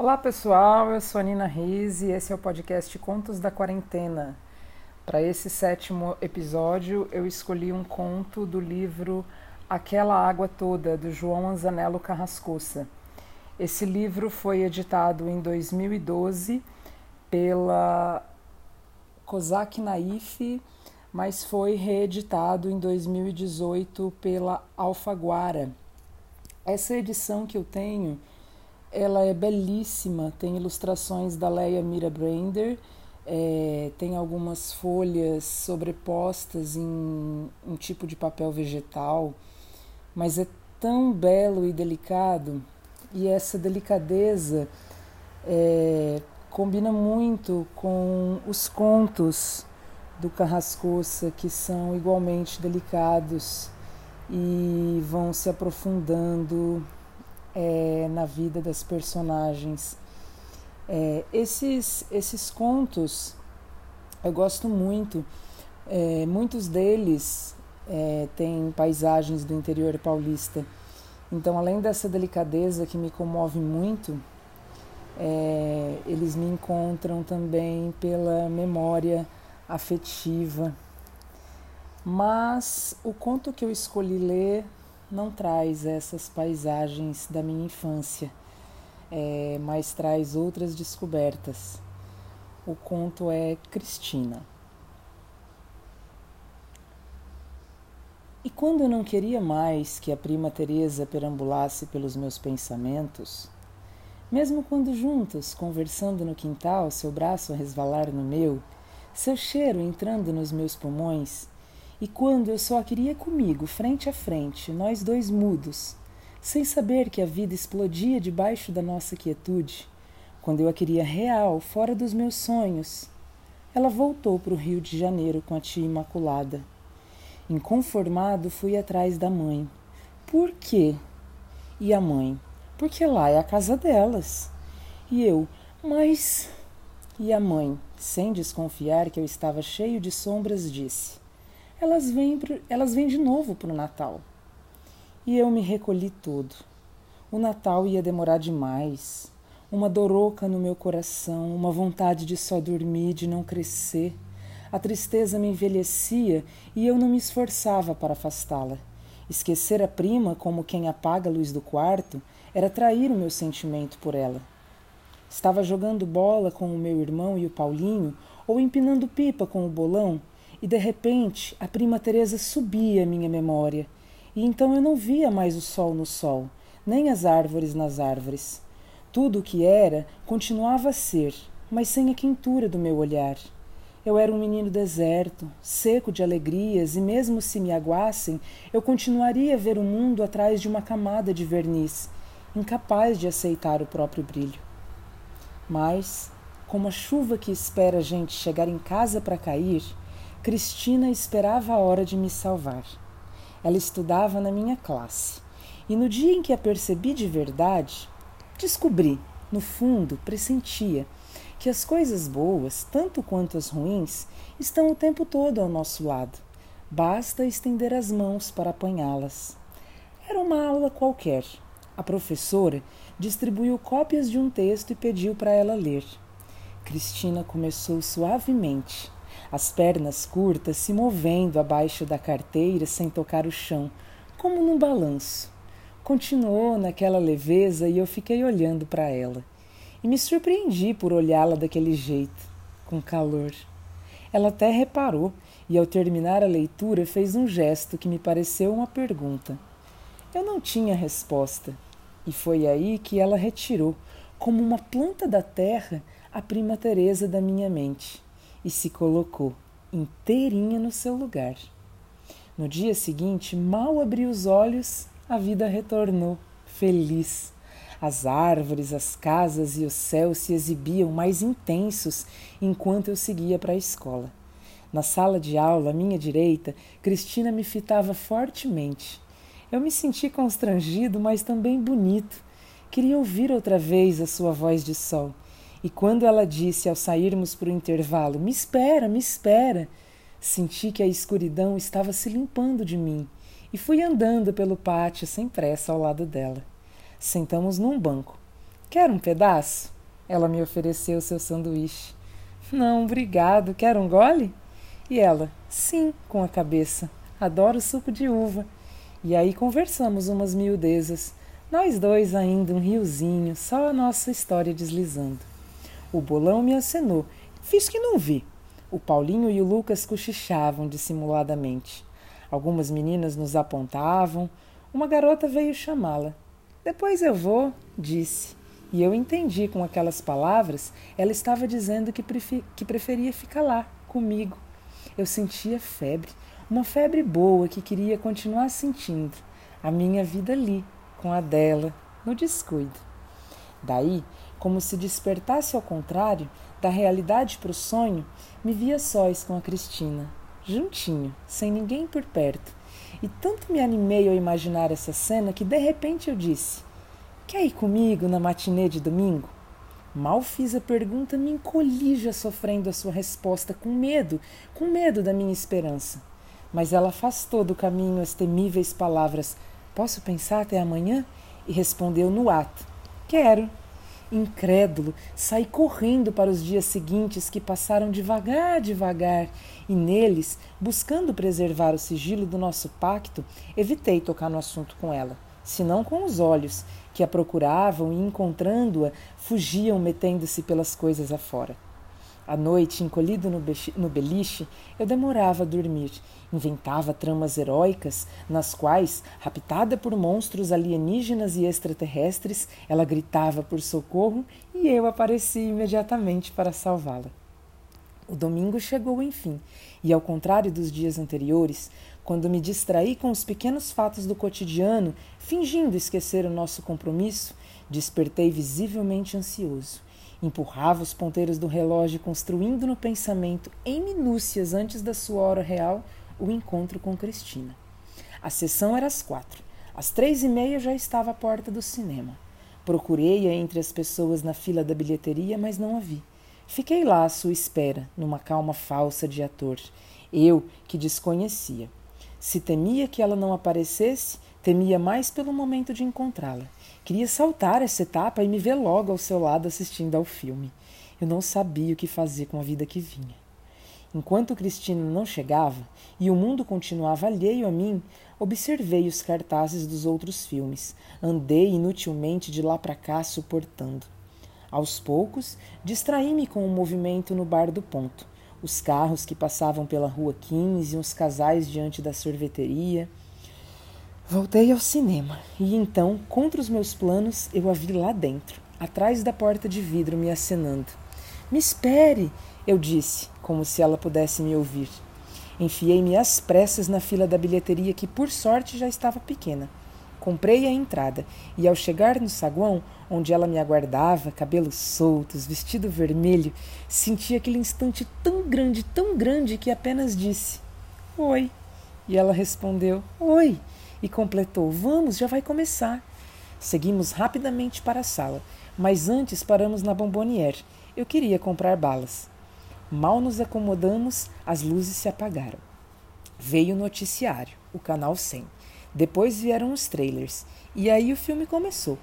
Olá pessoal, eu sou a Nina Riz e esse é o podcast Contos da Quarentena. Para esse sétimo episódio, eu escolhi um conto do livro Aquela Água Toda, do João Anzanello Carrascosa. Esse livro foi editado em 2012 pela Kozak Naif, mas foi reeditado em 2018 pela Alfaguara. Essa edição que eu tenho ela é belíssima, tem ilustrações da Leia Mira Brander, é, tem algumas folhas sobrepostas em um tipo de papel vegetal, mas é tão belo e delicado, e essa delicadeza é, combina muito com os contos do Carrascoça, que são igualmente delicados e vão se aprofundando é, na vida das personagens. É, esses, esses contos eu gosto muito, é, muitos deles é, têm paisagens do interior paulista. Então, além dessa delicadeza que me comove muito, é, eles me encontram também pela memória afetiva. Mas o conto que eu escolhi ler não traz essas paisagens da minha infância, é, mas traz outras descobertas. O conto é Cristina. E quando eu não queria mais que a prima Teresa perambulasse pelos meus pensamentos, mesmo quando juntos, conversando no quintal, seu braço a resvalar no meu, seu cheiro entrando nos meus pulmões, e quando eu só a queria comigo, frente a frente, nós dois mudos, sem saber que a vida explodia debaixo da nossa quietude, quando eu a queria real, fora dos meus sonhos, ela voltou para o Rio de Janeiro com a tia Imaculada. Inconformado, fui atrás da mãe. Por quê? E a mãe? Porque lá é a casa delas. E eu, mas. E a mãe, sem desconfiar que eu estava cheio de sombras, disse: elas vêm, elas vêm de novo para o Natal. E eu me recolhi todo. O Natal ia demorar demais. Uma doroca no meu coração, uma vontade de só dormir, de não crescer. A tristeza me envelhecia e eu não me esforçava para afastá-la. Esquecer a prima como quem apaga a luz do quarto era trair o meu sentimento por ela. Estava jogando bola com o meu irmão e o Paulinho, ou empinando pipa com o bolão, e de repente a prima Teresa subia à minha memória, e então eu não via mais o sol no sol, nem as árvores nas árvores. Tudo o que era continuava a ser, mas sem a quentura do meu olhar. Eu era um menino deserto, seco de alegrias, e mesmo se me aguassem, eu continuaria a ver o mundo atrás de uma camada de verniz, incapaz de aceitar o próprio brilho. Mas, como a chuva que espera a gente chegar em casa para cair, Cristina esperava a hora de me salvar. Ela estudava na minha classe. E no dia em que a percebi de verdade, descobri, no fundo, pressentia, que as coisas boas, tanto quanto as ruins, estão o tempo todo ao nosso lado. Basta estender as mãos para apanhá-las. Era uma aula qualquer. A professora distribuiu cópias de um texto e pediu para ela ler. Cristina começou suavemente as pernas curtas se movendo abaixo da carteira sem tocar o chão, como num balanço. Continuou naquela leveza e eu fiquei olhando para ela. E me surpreendi por olhá-la daquele jeito, com calor. Ela até reparou e, ao terminar a leitura, fez um gesto que me pareceu uma pergunta. Eu não tinha resposta, e foi aí que ela retirou, como uma planta da terra, a prima Teresa da minha mente e se colocou inteirinha no seu lugar. No dia seguinte, mal abri os olhos, a vida retornou, feliz. As árvores, as casas e o céu se exibiam mais intensos enquanto eu seguia para a escola. Na sala de aula, à minha direita, Cristina me fitava fortemente. Eu me senti constrangido, mas também bonito. Queria ouvir outra vez a sua voz de sol e quando ela disse ao sairmos para o intervalo: Me espera, me espera, senti que a escuridão estava se limpando de mim e fui andando pelo pátio sem pressa ao lado dela. Sentamos num banco. Quer um pedaço? Ela me ofereceu seu sanduíche. Não, obrigado. Quer um gole? E ela, sim, com a cabeça. Adoro suco de uva. E aí conversamos umas miudezas. Nós dois ainda, um riozinho, só a nossa história deslizando. O bolão me acenou. Fiz que não vi. O Paulinho e o Lucas cochichavam dissimuladamente. Algumas meninas nos apontavam. Uma garota veio chamá-la. Depois eu vou, disse. E eu entendi com aquelas palavras, ela estava dizendo que, que preferia ficar lá, comigo. Eu sentia febre, uma febre boa que queria continuar sentindo. A minha vida ali, com a dela, no descuido. Daí, como se despertasse ao contrário, da realidade para o sonho, me via sós com a Cristina, juntinho, sem ninguém por perto. E tanto me animei ao imaginar essa cena que de repente eu disse: Quer ir comigo na matinê de domingo? Mal fiz a pergunta, me encolhi já sofrendo a sua resposta, com medo, com medo da minha esperança. Mas ela afastou do caminho as temíveis palavras: Posso pensar até amanhã? E respondeu no ato: Quero. Incrédulo, saí correndo para os dias seguintes que passaram devagar, devagar, e neles, buscando preservar o sigilo do nosso pacto, evitei tocar no assunto com ela, senão com os olhos, que a procuravam e, encontrando-a, fugiam metendo-se pelas coisas afora. À noite, encolhido no beliche, eu demorava a dormir. Inventava tramas heróicas, nas quais, raptada por monstros alienígenas e extraterrestres, ela gritava por socorro e eu aparecia imediatamente para salvá-la. O domingo chegou enfim, e ao contrário dos dias anteriores, quando me distraí com os pequenos fatos do cotidiano, fingindo esquecer o nosso compromisso, despertei visivelmente ansioso Empurrava os ponteiros do relógio, construindo no pensamento, em minúcias antes da sua hora real, o encontro com Cristina. A sessão era às quatro. Às três e meia já estava à porta do cinema. Procurei-a entre as pessoas na fila da bilheteria, mas não a vi. Fiquei lá à sua espera, numa calma falsa de ator. Eu, que desconhecia. Se temia que ela não aparecesse, temia mais pelo momento de encontrá-la. Queria saltar essa etapa e me ver logo ao seu lado assistindo ao filme. Eu não sabia o que fazer com a vida que vinha. Enquanto Cristina não chegava e o mundo continuava alheio a mim, observei os cartazes dos outros filmes. Andei inutilmente de lá para cá suportando. Aos poucos, distraí-me com o um movimento no bar do ponto. Os carros que passavam pela rua 15, os casais diante da sorveteria. Voltei ao cinema e então, contra os meus planos, eu a vi lá dentro, atrás da porta de vidro, me acenando. Me espere, eu disse, como se ela pudesse me ouvir. Enfiei-me às pressas na fila da bilheteria, que por sorte já estava pequena. Comprei a entrada e, ao chegar no saguão, onde ela me aguardava, cabelos soltos, vestido vermelho, senti aquele instante tão grande, tão grande, que apenas disse: Oi. E ela respondeu: Oi e completou: Vamos, já vai começar. Seguimos rapidamente para a sala, mas antes paramos na Bombonière. Eu queria comprar balas. Mal nos acomodamos, as luzes se apagaram. Veio o noticiário, o canal 100. Depois vieram os trailers. E aí o filme começou.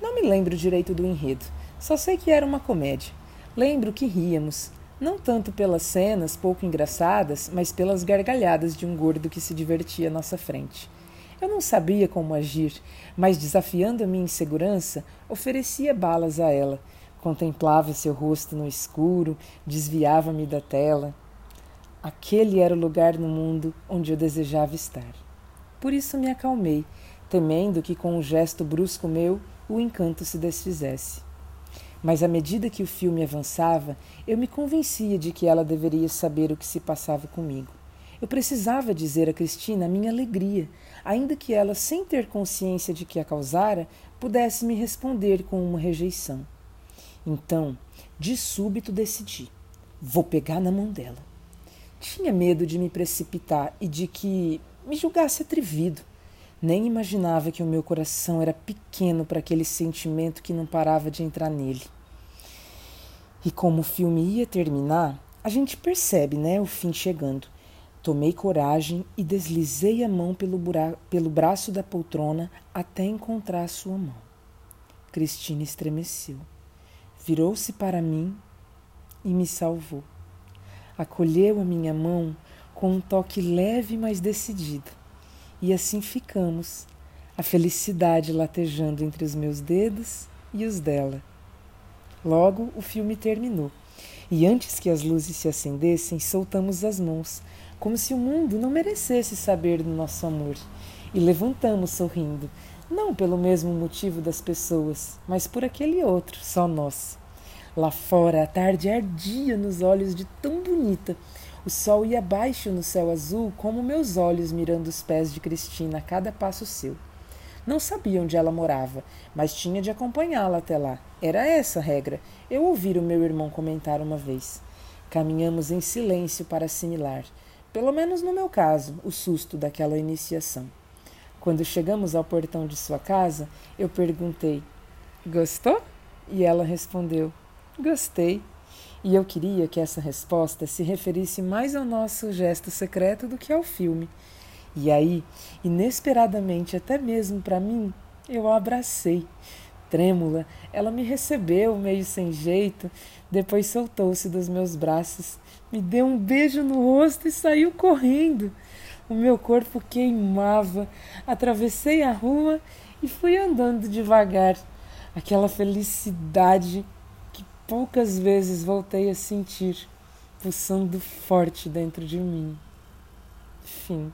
Não me lembro direito do enredo, só sei que era uma comédia. Lembro que ríamos, não tanto pelas cenas pouco engraçadas, mas pelas gargalhadas de um gordo que se divertia à nossa frente. Eu não sabia como agir, mas desafiando a minha insegurança, oferecia balas a ela. Contemplava seu rosto no escuro, desviava-me da tela. Aquele era o lugar no mundo onde eu desejava estar. Por isso me acalmei, temendo que com um gesto brusco meu o encanto se desfizesse. Mas à medida que o filme avançava, eu me convencia de que ela deveria saber o que se passava comigo. Eu precisava dizer a Cristina a minha alegria, ainda que ela, sem ter consciência de que a causara, pudesse me responder com uma rejeição. Então, de súbito decidi: vou pegar na mão dela. Tinha medo de me precipitar e de que me julgasse atrevido. Nem imaginava que o meu coração era pequeno para aquele sentimento que não parava de entrar nele. E como o filme ia terminar, a gente percebe, né, o fim chegando. Tomei coragem e deslizei a mão pelo, pelo braço da poltrona até encontrar sua mão. Cristina estremeceu. Virou-se para mim e me salvou. Acolheu a minha mão com um toque leve, mas decidido. E assim ficamos, a felicidade latejando entre os meus dedos e os dela. Logo o filme terminou, e antes que as luzes se acendessem, soltamos as mãos, como se o mundo não merecesse saber do nosso amor, e levantamos sorrindo, não pelo mesmo motivo das pessoas, mas por aquele outro, só nós. Lá fora a tarde ardia nos olhos de tão bonita. O sol ia abaixo no céu azul, como meus olhos mirando os pés de Cristina a cada passo seu. Não sabia onde ela morava, mas tinha de acompanhá-la até lá. Era essa a regra. Eu ouvi o meu irmão comentar uma vez. Caminhamos em silêncio para assimilar, pelo menos no meu caso, o susto daquela iniciação. Quando chegamos ao portão de sua casa, eu perguntei: Gostou? E ela respondeu: Gostei. E eu queria que essa resposta se referisse mais ao nosso gesto secreto do que ao filme. E aí, inesperadamente, até mesmo para mim, eu a abracei. Trêmula, ela me recebeu meio sem jeito, depois soltou-se dos meus braços, me deu um beijo no rosto e saiu correndo. O meu corpo queimava. Atravessei a rua e fui andando devagar. Aquela felicidade que poucas vezes voltei a sentir, pulsando forte dentro de mim. Fim.